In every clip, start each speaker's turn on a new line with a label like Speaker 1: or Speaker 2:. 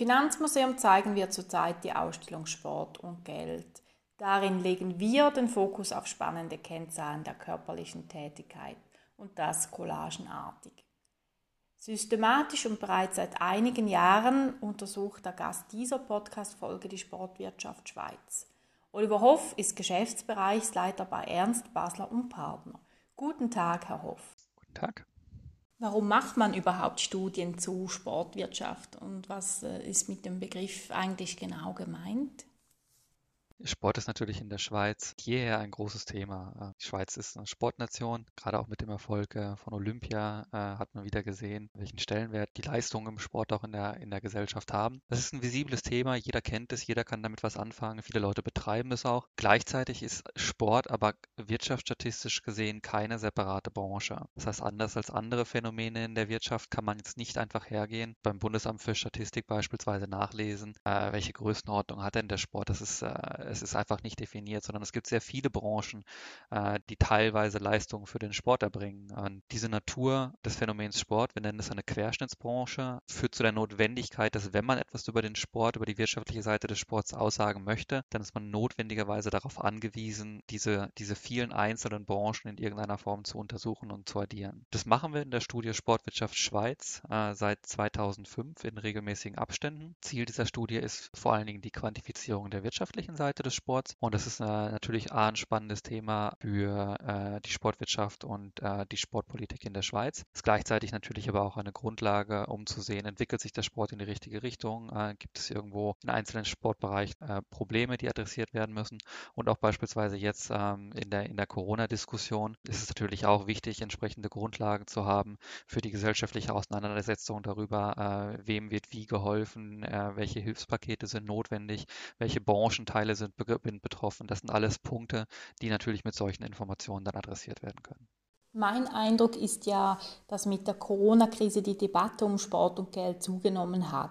Speaker 1: Finanzmuseum zeigen wir zurzeit die Ausstellung Sport und Geld. Darin legen wir den Fokus auf spannende Kennzahlen der körperlichen Tätigkeit und das collagenartig. Systematisch und bereits seit einigen Jahren untersucht der Gast dieser Podcast-Folge die Sportwirtschaft Schweiz. Oliver Hoff ist Geschäftsbereichsleiter bei Ernst Basler und Partner. Guten Tag, Herr Hoff.
Speaker 2: Guten Tag.
Speaker 1: Warum macht man überhaupt Studien zu Sportwirtschaft und was äh, ist mit dem Begriff eigentlich genau gemeint?
Speaker 2: Sport ist natürlich in der Schweiz jeher ein großes Thema. Äh, die Schweiz ist eine Sportnation. Gerade auch mit dem Erfolg äh, von Olympia äh, hat man wieder gesehen, welchen Stellenwert die Leistungen im Sport auch in der, in der Gesellschaft haben. Das ist ein visibles Thema. Jeder kennt es, jeder kann damit was anfangen. Viele Leute betreiben es auch. Gleichzeitig ist Sport aber wirtschaftsstatistisch gesehen keine separate Branche. Das heißt, anders als andere Phänomene in der Wirtschaft kann man jetzt nicht einfach hergehen, beim Bundesamt für Statistik beispielsweise nachlesen, welche Größenordnung hat denn der Sport. Das ist es ist einfach nicht definiert, sondern es gibt sehr viele Branchen, äh, die teilweise Leistungen für den Sport erbringen. Und diese Natur des Phänomens Sport, wir nennen es eine Querschnittsbranche, führt zu der Notwendigkeit, dass wenn man etwas über den Sport, über die wirtschaftliche Seite des Sports aussagen möchte, dann ist man notwendigerweise darauf angewiesen, diese, diese vielen einzelnen Branchen in irgendeiner Form zu untersuchen und zu addieren. Das machen wir in der Studie Sportwirtschaft Schweiz äh, seit 2005 in regelmäßigen Abständen. Ziel dieser Studie ist vor allen Dingen die Quantifizierung der wirtschaftlichen Seite Seite des Sports. Und das ist äh, natürlich A, ein spannendes Thema für äh, die Sportwirtschaft und äh, die Sportpolitik in der Schweiz. Ist gleichzeitig natürlich aber auch eine Grundlage, um zu sehen, entwickelt sich der Sport in die richtige Richtung? Äh, gibt es irgendwo in einzelnen Sportbereichen äh, Probleme, die adressiert werden müssen? Und auch beispielsweise jetzt ähm, in der, in der Corona-Diskussion ist es natürlich auch wichtig, entsprechende Grundlagen zu haben für die gesellschaftliche Auseinandersetzung darüber, äh, wem wird wie geholfen, welche Hilfspakete sind notwendig, welche Branchenteile sind sind betroffen. Das sind alles Punkte, die natürlich mit solchen Informationen dann adressiert werden können.
Speaker 1: Mein Eindruck ist ja, dass mit der Corona-Krise die Debatte um Sport und Geld zugenommen hat.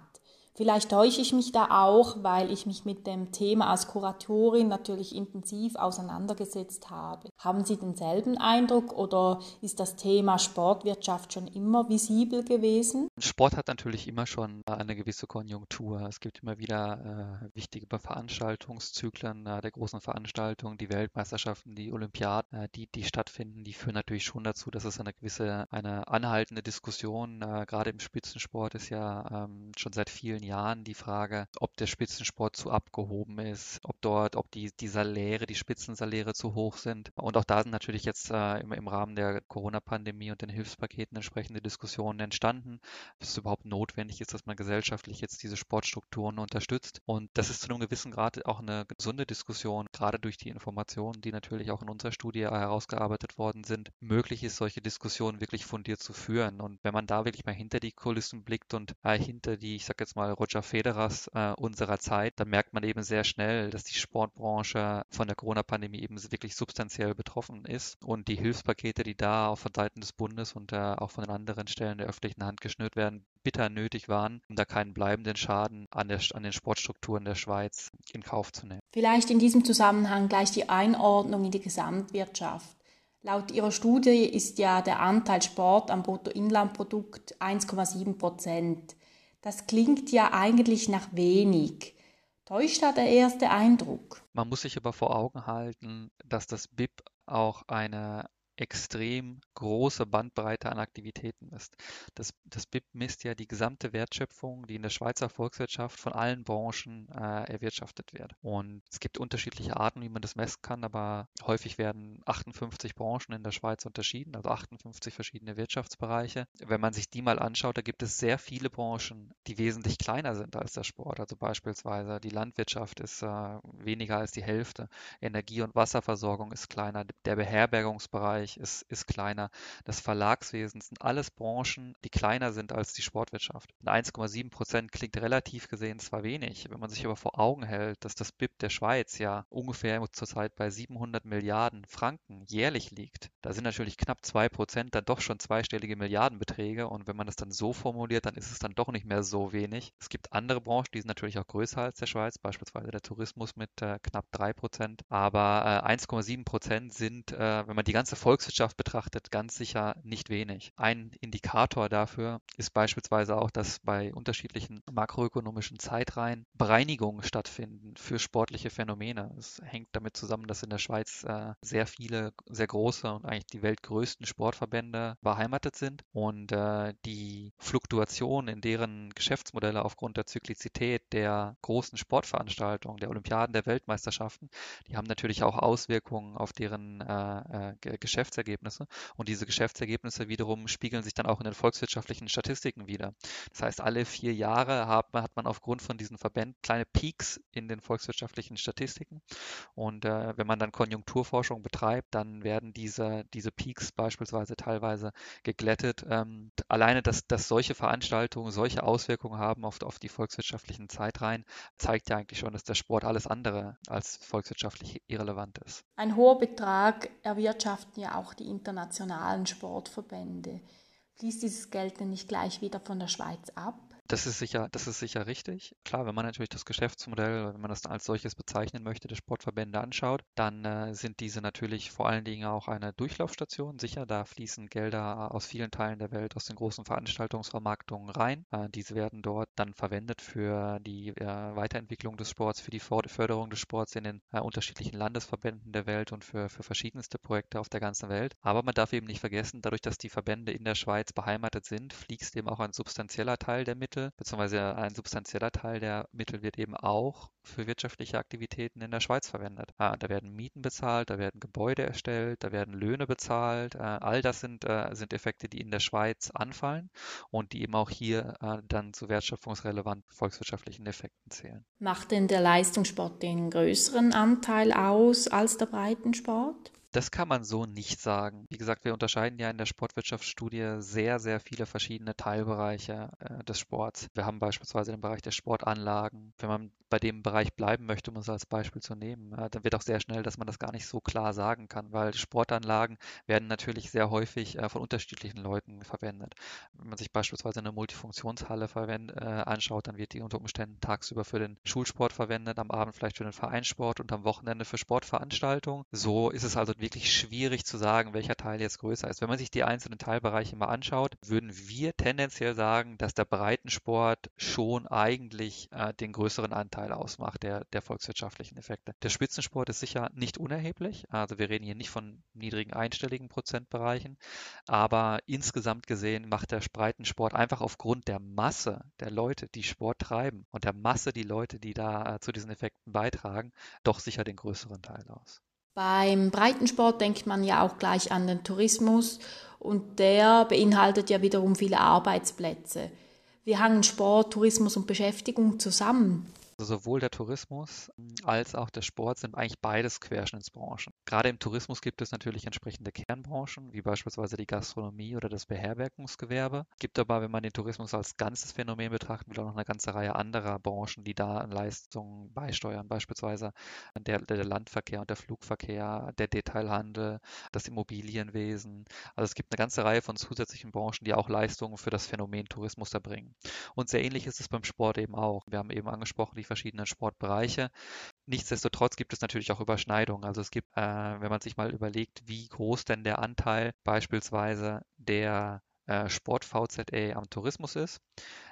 Speaker 1: Vielleicht täusche ich mich da auch, weil ich mich mit dem Thema als Kuratorin natürlich intensiv auseinandergesetzt habe. Haben Sie denselben Eindruck oder ist das Thema Sportwirtschaft schon immer visibel gewesen?
Speaker 2: Sport hat natürlich immer schon eine gewisse Konjunktur. Es gibt immer wieder äh, wichtige Veranstaltungszyklen äh, der großen Veranstaltungen, die Weltmeisterschaften, die Olympiaden, äh, die, die stattfinden, die führen natürlich schon dazu, dass es eine gewisse, eine anhaltende Diskussion, äh, gerade im Spitzensport ist ja ähm, schon seit vielen Jahren Jahren die Frage, ob der Spitzensport zu abgehoben ist, ob dort, ob die, die Saläre, die Spitzensaläre zu hoch sind. Und auch da sind natürlich jetzt äh, im, im Rahmen der Corona-Pandemie und den Hilfspaketen entsprechende Diskussionen entstanden, ob es überhaupt notwendig ist, dass man gesellschaftlich jetzt diese Sportstrukturen unterstützt. Und das ist zu einem gewissen Grad auch eine gesunde Diskussion, gerade durch die Informationen, die natürlich auch in unserer Studie herausgearbeitet worden sind, möglich ist, solche Diskussionen wirklich fundiert zu führen. Und wenn man da wirklich mal hinter die Kulissen blickt und äh, hinter die, ich sag jetzt mal, Roger Federers äh, unserer Zeit, dann merkt man eben sehr schnell, dass die Sportbranche von der Corona-Pandemie eben wirklich substanziell betroffen ist und die Hilfspakete, die da auch von Seiten des Bundes und äh, auch von den anderen Stellen der öffentlichen Hand geschnürt werden, bitter nötig waren, um da keinen bleibenden Schaden an, der, an den Sportstrukturen der Schweiz in Kauf zu nehmen.
Speaker 1: Vielleicht in diesem Zusammenhang gleich die Einordnung in die Gesamtwirtschaft. Laut Ihrer Studie ist ja der Anteil Sport am Bruttoinlandprodukt 1,7 Prozent. Das klingt ja eigentlich nach wenig. Täuscht da der erste Eindruck?
Speaker 2: Man muss sich aber vor Augen halten, dass das BIP auch eine extrem große Bandbreite an Aktivitäten ist. Das, das BIP misst ja die gesamte Wertschöpfung, die in der Schweizer Volkswirtschaft von allen Branchen äh, erwirtschaftet wird. Und es gibt unterschiedliche Arten, wie man das messen kann, aber häufig werden 58 Branchen in der Schweiz unterschieden, also 58 verschiedene Wirtschaftsbereiche. Wenn man sich die mal anschaut, da gibt es sehr viele Branchen, die wesentlich kleiner sind als der Sport. Also beispielsweise die Landwirtschaft ist äh, weniger als die Hälfte, Energie- und Wasserversorgung ist kleiner, der Beherbergungsbereich Bereich ist, ist kleiner. Das Verlagswesen sind alles Branchen, die kleiner sind als die Sportwirtschaft. 1,7 Prozent klingt relativ gesehen zwar wenig, wenn man sich aber vor Augen hält, dass das BIP der Schweiz ja ungefähr zurzeit bei 700 Milliarden Franken jährlich liegt. Da sind natürlich knapp 2 Prozent dann doch schon zweistellige Milliardenbeträge und wenn man das dann so formuliert, dann ist es dann doch nicht mehr so wenig. Es gibt andere Branchen, die sind natürlich auch größer als der Schweiz, beispielsweise der Tourismus mit äh, knapp 3 Prozent, aber äh, 1,7 Prozent sind, äh, wenn man die ganze Volkswirtschaft Volkswirtschaft betrachtet ganz sicher nicht wenig. Ein Indikator dafür ist beispielsweise auch, dass bei unterschiedlichen makroökonomischen Zeitreihen Bereinigungen stattfinden für sportliche Phänomene. Es hängt damit zusammen, dass in der Schweiz äh, sehr viele, sehr große und eigentlich die weltgrößten Sportverbände beheimatet sind und äh, die Fluktuation in deren Geschäftsmodelle aufgrund der Zyklizität der großen Sportveranstaltungen, der Olympiaden, der Weltmeisterschaften, die haben natürlich auch Auswirkungen auf deren äh, äh Geschäftsergebnisse. Und diese Geschäftsergebnisse wiederum spiegeln sich dann auch in den volkswirtschaftlichen Statistiken wieder. Das heißt, alle vier Jahre hat man, hat man aufgrund von diesen Verbänden kleine Peaks in den volkswirtschaftlichen Statistiken. Und äh, wenn man dann Konjunkturforschung betreibt, dann werden diese, diese Peaks beispielsweise teilweise geglättet. Ähm, alleine, dass, dass solche Veranstaltungen solche Auswirkungen haben auf, auf die volkswirtschaftlichen Zeitreihen, zeigt ja eigentlich schon, dass der Sport alles andere als volkswirtschaftlich irrelevant ist.
Speaker 1: Ein hoher Betrag erwirtschaften ja auch die internationalen Sportverbände. Fließt dieses Geld denn nicht gleich wieder von der Schweiz ab?
Speaker 2: Das ist sicher, das ist sicher richtig. Klar, wenn man natürlich das Geschäftsmodell, wenn man das als solches bezeichnen möchte, der Sportverbände anschaut, dann äh, sind diese natürlich vor allen Dingen auch eine Durchlaufstation. Sicher, da fließen Gelder aus vielen Teilen der Welt, aus den großen Veranstaltungsvermarktungen rein. Äh, diese werden dort dann verwendet für die äh, Weiterentwicklung des Sports, für die Förderung des Sports in den äh, unterschiedlichen Landesverbänden der Welt und für, für verschiedenste Projekte auf der ganzen Welt. Aber man darf eben nicht vergessen, dadurch, dass die Verbände in der Schweiz beheimatet sind, fließt eben auch ein substanzieller Teil der Mittel Mittel, beziehungsweise ein substanzieller Teil der Mittel wird eben auch für wirtschaftliche Aktivitäten in der Schweiz verwendet. Ah, da werden Mieten bezahlt, da werden Gebäude erstellt, da werden Löhne bezahlt. Äh, all das sind, äh, sind Effekte, die in der Schweiz anfallen und die eben auch hier äh, dann zu wertschöpfungsrelevanten volkswirtschaftlichen Effekten zählen.
Speaker 1: Macht denn der Leistungssport den größeren Anteil aus als der Breitensport?
Speaker 2: Das kann man so nicht sagen. Wie gesagt, wir unterscheiden ja in der Sportwirtschaftsstudie sehr, sehr viele verschiedene Teilbereiche äh, des Sports. Wir haben beispielsweise den Bereich der Sportanlagen. Wenn man bei dem Bereich bleiben möchte, um es als Beispiel zu nehmen, äh, dann wird auch sehr schnell, dass man das gar nicht so klar sagen kann, weil Sportanlagen werden natürlich sehr häufig äh, von unterschiedlichen Leuten verwendet. Wenn man sich beispielsweise eine Multifunktionshalle verwend, äh, anschaut, dann wird die unter Umständen tagsüber für den Schulsport verwendet, am Abend vielleicht für den Vereinssport und am Wochenende für Sportveranstaltungen. So ist es also wirklich schwierig zu sagen, welcher Teil jetzt größer ist. Wenn man sich die einzelnen Teilbereiche mal anschaut, würden wir tendenziell sagen, dass der Breitensport schon eigentlich äh, den größeren Anteil ausmacht der, der volkswirtschaftlichen Effekte. Der Spitzensport ist sicher nicht unerheblich. Also wir reden hier nicht von niedrigen einstelligen Prozentbereichen, aber insgesamt gesehen macht der Breitensport einfach aufgrund der Masse der Leute, die Sport treiben und der Masse die Leute, die da äh, zu diesen Effekten beitragen, doch sicher den größeren Teil aus.
Speaker 1: Beim Breitensport denkt man ja auch gleich an den Tourismus und der beinhaltet ja wiederum viele Arbeitsplätze. Wie hangen Sport, Tourismus und Beschäftigung zusammen?
Speaker 2: Also sowohl der Tourismus als auch der Sport sind eigentlich beides Querschnittsbranchen. Gerade im Tourismus gibt es natürlich entsprechende Kernbranchen, wie beispielsweise die Gastronomie oder das Beherbergungsgewerbe. Gibt aber, wenn man den Tourismus als ganzes Phänomen betrachten will, auch noch eine ganze Reihe anderer Branchen, die da Leistungen beisteuern, beispielsweise der, der Landverkehr und der Flugverkehr, der Detailhandel, das Immobilienwesen. Also es gibt eine ganze Reihe von zusätzlichen Branchen, die auch Leistungen für das Phänomen Tourismus erbringen. Und sehr ähnlich ist es beim Sport eben auch. Wir haben eben angesprochen, die verschiedenen Sportbereiche. Nichtsdestotrotz gibt es natürlich auch Überschneidungen. Also es gibt, äh, wenn man sich mal überlegt, wie groß denn der Anteil beispielsweise der äh, Sport-VZA am Tourismus ist,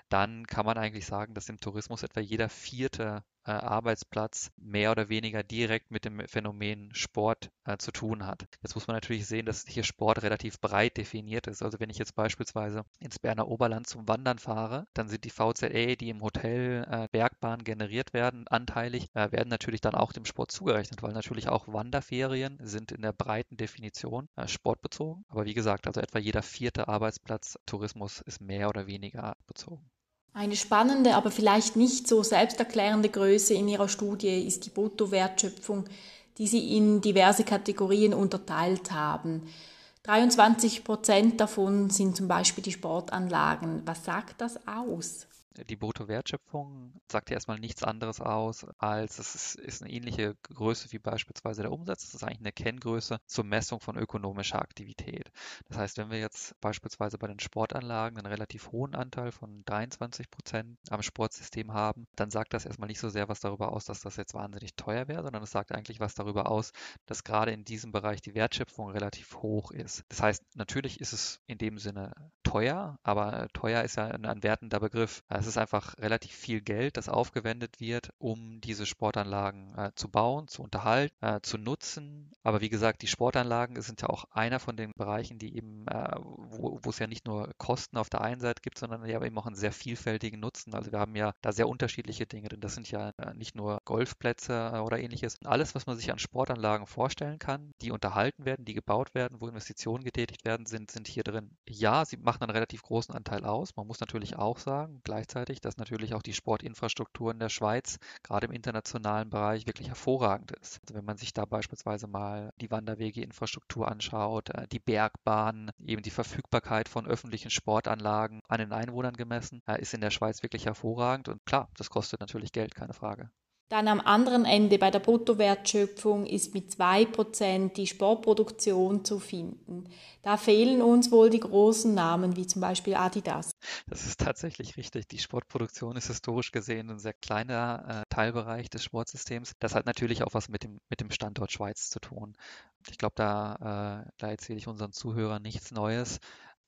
Speaker 2: dann kann man eigentlich sagen, dass im Tourismus etwa jeder vierte Arbeitsplatz mehr oder weniger direkt mit dem Phänomen Sport äh, zu tun hat. Jetzt muss man natürlich sehen, dass hier Sport relativ breit definiert ist. Also wenn ich jetzt beispielsweise ins Berner Oberland zum Wandern fahre, dann sind die VZA, die im Hotel äh, Bergbahn generiert werden, anteilig, äh, werden natürlich dann auch dem Sport zugerechnet, weil natürlich auch Wanderferien sind in der breiten Definition äh, sportbezogen. Aber wie gesagt, also etwa jeder vierte Arbeitsplatz Tourismus ist mehr oder weniger bezogen.
Speaker 1: Eine spannende, aber vielleicht nicht so selbsterklärende Größe in Ihrer Studie ist die Bruttowertschöpfung, die Sie in diverse Kategorien unterteilt haben. 23 Prozent davon sind zum Beispiel die Sportanlagen. Was sagt das aus?
Speaker 2: Die Bruttowertschöpfung sagt ja erstmal nichts anderes aus, als es ist, eine ähnliche Größe wie beispielsweise der Umsatz. Das ist eigentlich eine Kenngröße zur Messung von ökonomischer Aktivität. Das heißt, wenn wir jetzt beispielsweise bei den Sportanlagen einen relativ hohen Anteil von 23 Prozent am Sportsystem haben, dann sagt das erstmal nicht so sehr was darüber aus, dass das jetzt wahnsinnig teuer wäre, sondern es sagt eigentlich was darüber aus, dass gerade in diesem Bereich die Wertschöpfung relativ hoch ist. Das heißt, natürlich ist es in dem Sinne teuer, aber teuer ist ja ein, ein wertender Begriff. Es ist einfach relativ viel Geld, das aufgewendet wird, um diese Sportanlagen äh, zu bauen, zu unterhalten, äh, zu nutzen. Aber wie gesagt, die Sportanlagen sind ja auch einer von den Bereichen, die eben, äh, wo, wo es ja nicht nur Kosten auf der einen Seite gibt, sondern ja eben auch einen sehr vielfältigen Nutzen. Also wir haben ja da sehr unterschiedliche Dinge, denn das sind ja äh, nicht nur Golfplätze äh, oder ähnliches. Alles, was man sich an Sportanlagen vorstellen kann, die unterhalten werden, die gebaut werden, wo Investitionen getätigt werden, sind, sind hier drin. Ja, sie machen einen relativ großen Anteil aus. Man muss natürlich auch sagen, gleichzeitig, dass natürlich auch die Sportinfrastruktur in der Schweiz, gerade im internationalen Bereich, wirklich hervorragend ist. Also wenn man sich da beispielsweise mal die Wanderwegeinfrastruktur anschaut, äh, die Bergbahnen, eben die Verfügbarkeit von öffentlichen Sportanlagen an den Einwohnern gemessen, äh, ist in der Schweiz wirklich hervorragend. Und klar, das kostet natürlich Geld, keine Frage.
Speaker 1: Dann am anderen Ende bei der Bruttowertschöpfung ist mit 2% die Sportproduktion zu finden. Da fehlen uns wohl die großen Namen wie zum Beispiel Adidas.
Speaker 2: Das ist tatsächlich richtig. Die Sportproduktion ist historisch gesehen ein sehr kleiner äh, Teilbereich des Sportsystems. Das hat natürlich auch was mit dem, mit dem Standort Schweiz zu tun. Ich glaube, da, äh, da erzähle ich unseren Zuhörern nichts Neues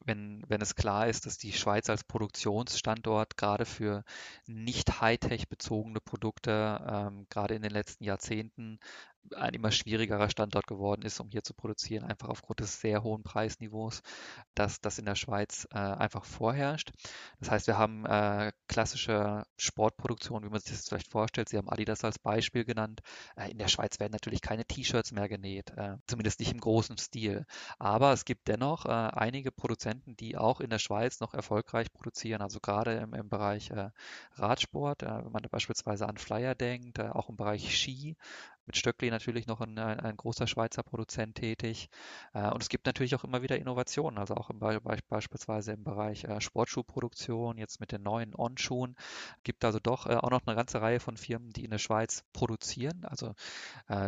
Speaker 2: wenn, wenn es klar ist, dass die Schweiz als Produktionsstandort gerade für nicht Hightech bezogene Produkte ähm, gerade in den letzten Jahrzehnten ein immer schwierigerer Standort geworden ist, um hier zu produzieren, einfach aufgrund des sehr hohen Preisniveaus, das, das in der Schweiz äh, einfach vorherrscht. Das heißt, wir haben äh, klassische Sportproduktion, wie man sich das vielleicht vorstellt. Sie haben Adidas als Beispiel genannt. Äh, in der Schweiz werden natürlich keine T-Shirts mehr genäht, äh, zumindest nicht im großen Stil. Aber es gibt dennoch äh, einige Produzenten, die auch in der Schweiz noch erfolgreich produzieren, also gerade im, im Bereich äh, Radsport, wenn man beispielsweise an Flyer denkt, auch im Bereich Ski, mit Stöckli natürlich noch ein, ein, großer Schweizer Produzent tätig. Äh, und es gibt natürlich auch immer wieder Innovationen, also auch im Be beispielsweise im Bereich äh, Sportschuhproduktion, jetzt mit den neuen On-Schuhen, gibt also doch äh, auch noch eine ganze Reihe von Firmen, die in der Schweiz produzieren. Also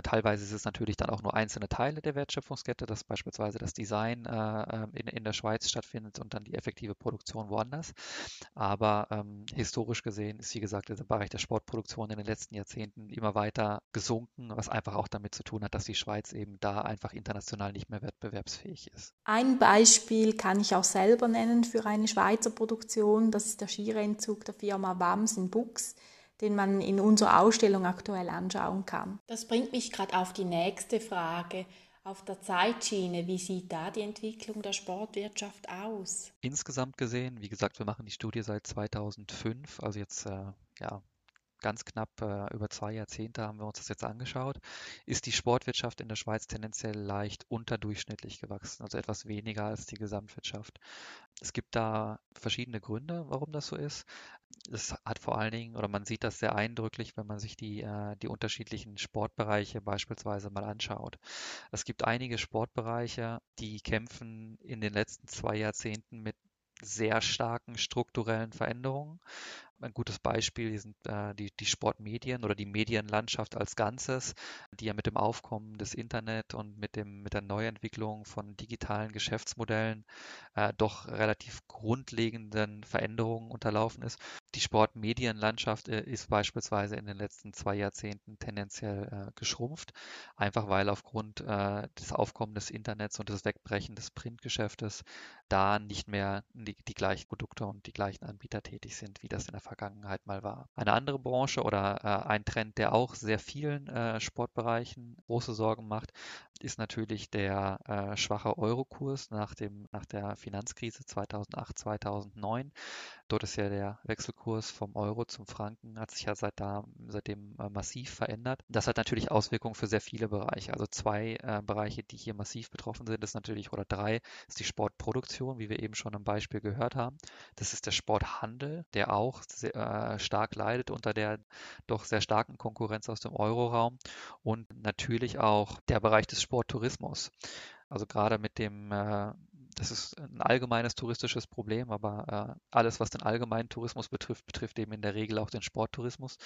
Speaker 2: teilweise ist es natürlich dann auch nur einzelne Teile der Wertschöpfungskette, dass beispielsweise das Design äh, ähm, in, in der Schweiz stattfindet und dann die effektive Produktion woanders. Aber ähm, historisch gesehen ist, wie gesagt, der Bereich der Sportproduktion in den letzten Jahrzehnten immer weiter gesunken was einfach auch damit zu tun hat, dass die Schweiz eben da einfach international nicht mehr wettbewerbsfähig ist.
Speaker 1: Ein Beispiel kann ich auch selber nennen für eine Schweizer Produktion. Das ist der Skirennzug der Firma WAMS in Bux den man in unserer Ausstellung aktuell anschauen kann. Das bringt mich gerade auf die nächste Frage. Auf der Zeitschiene, wie sieht da die Entwicklung der Sportwirtschaft aus?
Speaker 2: Insgesamt gesehen, wie gesagt, wir machen die Studie seit 2005, also jetzt äh, ja ganz knapp äh, über zwei Jahrzehnte haben wir uns das jetzt angeschaut, ist die Sportwirtschaft in der Schweiz tendenziell leicht unterdurchschnittlich gewachsen, also etwas weniger als die Gesamtwirtschaft. Es gibt da verschiedene Gründe, warum das so ist. Es hat vor allen Dingen, oder man sieht das sehr eindrücklich, wenn man sich die, äh, die unterschiedlichen Sportbereiche beispielsweise mal anschaut. Es gibt einige Sportbereiche, die kämpfen in den letzten zwei Jahrzehnten mit sehr starken strukturellen Veränderungen. Ein gutes Beispiel sind äh, die, die Sportmedien oder die Medienlandschaft als Ganzes, die ja mit dem Aufkommen des Internet und mit, dem, mit der Neuentwicklung von digitalen Geschäftsmodellen äh, doch relativ grundlegenden Veränderungen unterlaufen ist. Die Sportmedienlandschaft äh, ist beispielsweise in den letzten zwei Jahrzehnten tendenziell äh, geschrumpft, einfach weil aufgrund äh, des Aufkommens des Internets und des Wegbrechen des Printgeschäftes da nicht mehr die, die gleichen Produkte und die gleichen Anbieter tätig sind, wie das in der Vergangenheit mal war. Eine andere Branche oder äh, ein Trend, der auch sehr vielen äh, Sportbereichen große Sorgen macht, ist natürlich der äh, schwache Eurokurs nach, dem, nach der Finanzkrise 2008, 2009. Dort ist ja der Wechselkurs vom Euro zum Franken, hat sich ja seit da, seitdem äh, massiv verändert. Das hat natürlich Auswirkungen für sehr viele Bereiche. Also zwei äh, Bereiche, die hier massiv betroffen sind, ist natürlich, oder drei, ist die Sportproduktion, wie wir eben schon im Beispiel gehört haben. Das ist der Sporthandel, der auch sehr, äh, stark leidet unter der doch sehr starken Konkurrenz aus dem Euroraum. Und natürlich auch der Bereich des Sporttourismus. Also gerade mit dem, äh, das ist ein allgemeines touristisches Problem, aber äh, alles, was den allgemeinen Tourismus betrifft, betrifft eben in der Regel auch den Sporttourismus.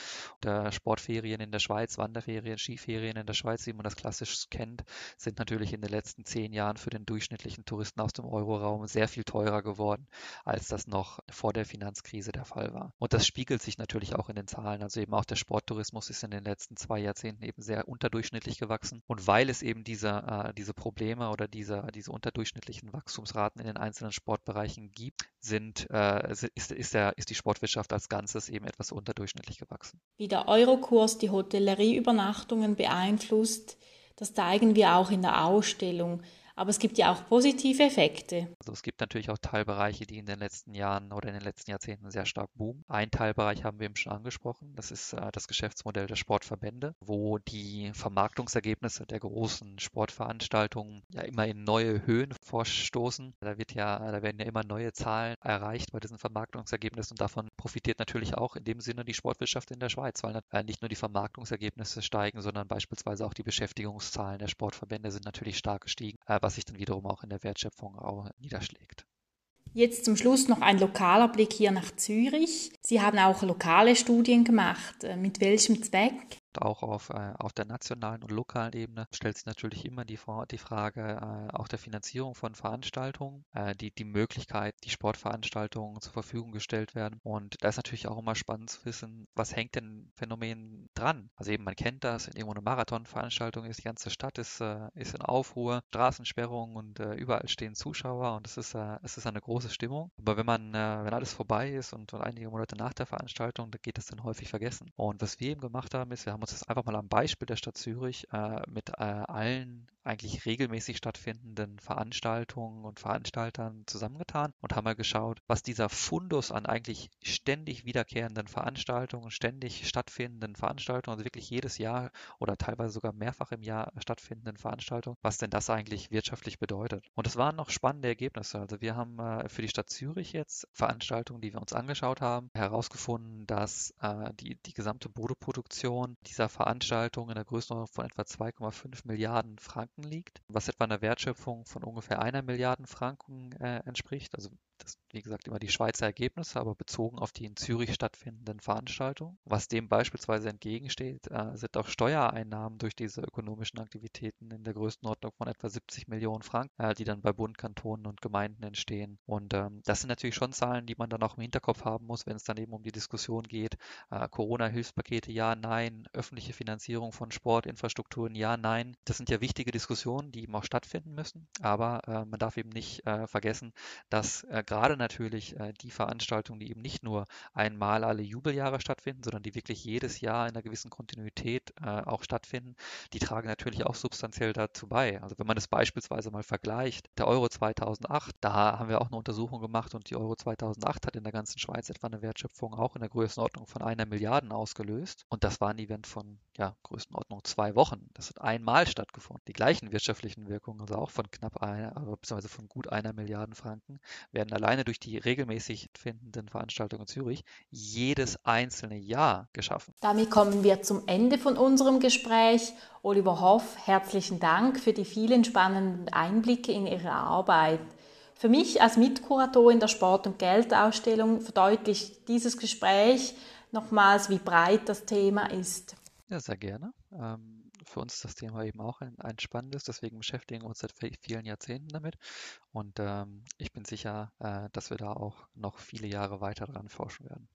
Speaker 2: Der Sportferien in der Schweiz, Wanderferien, Skiferien in der Schweiz, wie man das klassisch kennt, sind natürlich in den letzten zehn Jahren für den durchschnittlichen Touristen aus dem Euroraum sehr viel teurer geworden, als das noch vor der Finanzkrise der Fall war. Und das spiegelt sich natürlich auch in den Zahlen. Also eben auch der Sporttourismus ist in den letzten zwei Jahrzehnten eben sehr unterdurchschnittlich gewachsen. Und weil es eben diese, äh, diese Probleme oder diese, diese unterdurchschnittlichen Wachstumsraten in den einzelnen Sportbereichen gibt, sind, äh, ist, ist, der, ist die Sportwirtschaft als Ganzes eben etwas unterdurchschnittlich gewachsen.
Speaker 1: Wie der Eurokurs die Hotellerieübernachtungen beeinflusst, das zeigen wir auch in der Ausstellung. Aber es gibt ja auch positive Effekte.
Speaker 2: Also es gibt natürlich auch Teilbereiche, die in den letzten Jahren oder in den letzten Jahrzehnten sehr stark boomen. Ein Teilbereich haben wir eben schon angesprochen. Das ist äh, das Geschäftsmodell der Sportverbände, wo die Vermarktungsergebnisse der großen Sportveranstaltungen ja immer in neue Höhen vorstoßen. Da wird ja, da werden ja immer neue Zahlen erreicht bei diesen Vermarktungsergebnissen und davon profitiert natürlich auch in dem Sinne die Sportwirtschaft in der Schweiz, weil äh, nicht nur die Vermarktungsergebnisse steigen, sondern beispielsweise auch die Beschäftigungszahlen der Sportverbände sind natürlich stark gestiegen, äh, was sich dann wiederum auch in der Wertschöpfung auch niederschlägt.
Speaker 1: Jetzt zum Schluss noch ein lokaler Blick hier nach Zürich. Sie haben auch lokale Studien gemacht. Äh, mit welchem Zweck?
Speaker 2: Auch auf, äh, auf der nationalen und lokalen Ebene stellt sich natürlich immer die, die Frage äh, auch der Finanzierung von Veranstaltungen, äh, die, die Möglichkeit, die Sportveranstaltungen zur Verfügung gestellt werden. Und da ist natürlich auch immer spannend zu wissen, was hängt denn Phänomen dran? Also eben, man kennt das, irgendwo eine Marathonveranstaltung ist, die ganze Stadt ist, äh, ist in Aufruhr, Straßensperrungen und äh, überall stehen Zuschauer und es ist, äh, es ist eine große Stimmung. Aber wenn man, wenn alles vorbei ist und, und einige Monate nach der Veranstaltung, da geht es dann häufig vergessen. Und was wir eben gemacht haben, ist, wir haben uns das einfach mal am Beispiel der Stadt Zürich äh, mit äh, allen eigentlich regelmäßig stattfindenden Veranstaltungen und Veranstaltern zusammengetan und haben mal geschaut, was dieser Fundus an eigentlich ständig wiederkehrenden Veranstaltungen, ständig stattfindenden Veranstaltungen, also wirklich jedes Jahr oder teilweise sogar mehrfach im Jahr stattfindenden Veranstaltungen, was denn das eigentlich wirtschaftlich bedeutet. Und es waren noch spannende Ergebnisse. Also wir haben äh, für die Stadt Zürich jetzt Veranstaltungen, die wir uns angeschaut haben, herausgefunden, dass äh, die, die gesamte Bodeproduktion dieser Veranstaltung in der Größenordnung von etwa 2,5 Milliarden Franken liegt, was etwa einer Wertschöpfung von ungefähr einer Milliarden Franken äh, entspricht. Also das wie gesagt, immer die Schweizer Ergebnisse, aber bezogen auf die in Zürich stattfindenden Veranstaltungen. Was dem beispielsweise entgegensteht, äh, sind auch Steuereinnahmen durch diese ökonomischen Aktivitäten in der Größenordnung von etwa 70 Millionen Franken, äh, die dann bei Bund, Kantonen und Gemeinden entstehen. Und ähm, das sind natürlich schon Zahlen, die man dann auch im Hinterkopf haben muss, wenn es dann eben um die Diskussion geht, äh, Corona-Hilfspakete, ja, nein, öffentliche Finanzierung von Sportinfrastrukturen, ja, nein. Das sind ja wichtige Diskussionen, die eben auch stattfinden müssen, aber äh, man darf eben nicht äh, vergessen, dass äh, gerade natürlich äh, die Veranstaltungen, die eben nicht nur einmal alle Jubeljahre stattfinden, sondern die wirklich jedes Jahr in einer gewissen Kontinuität äh, auch stattfinden, die tragen natürlich auch substanziell dazu bei. Also wenn man das beispielsweise mal vergleicht, der Euro 2008, da haben wir auch eine Untersuchung gemacht und die Euro 2008 hat in der ganzen Schweiz etwa eine Wertschöpfung auch in der Größenordnung von einer Milliarde ausgelöst und das war ein Event von ja, Größenordnung zwei Wochen. Das hat einmal stattgefunden. Die gleichen wirtschaftlichen Wirkungen, also auch von knapp einer, beziehungsweise von gut einer Milliarde Franken, werden alleine durch die regelmäßig findenden Veranstaltungen in Zürich jedes einzelne Jahr geschaffen.
Speaker 1: Damit kommen wir zum Ende von unserem Gespräch. Oliver Hoff, herzlichen Dank für die vielen spannenden Einblicke in Ihre Arbeit. Für mich als Mitkuratorin der Sport- und Geldausstellung verdeutlicht dieses Gespräch nochmals, wie breit das Thema ist.
Speaker 2: Ja, sehr gerne. Ähm für uns ist das Thema eben auch ein, ein spannendes, deswegen beschäftigen wir uns seit vielen Jahrzehnten damit. Und ähm, ich bin sicher, äh, dass wir da auch noch viele Jahre weiter dran forschen werden.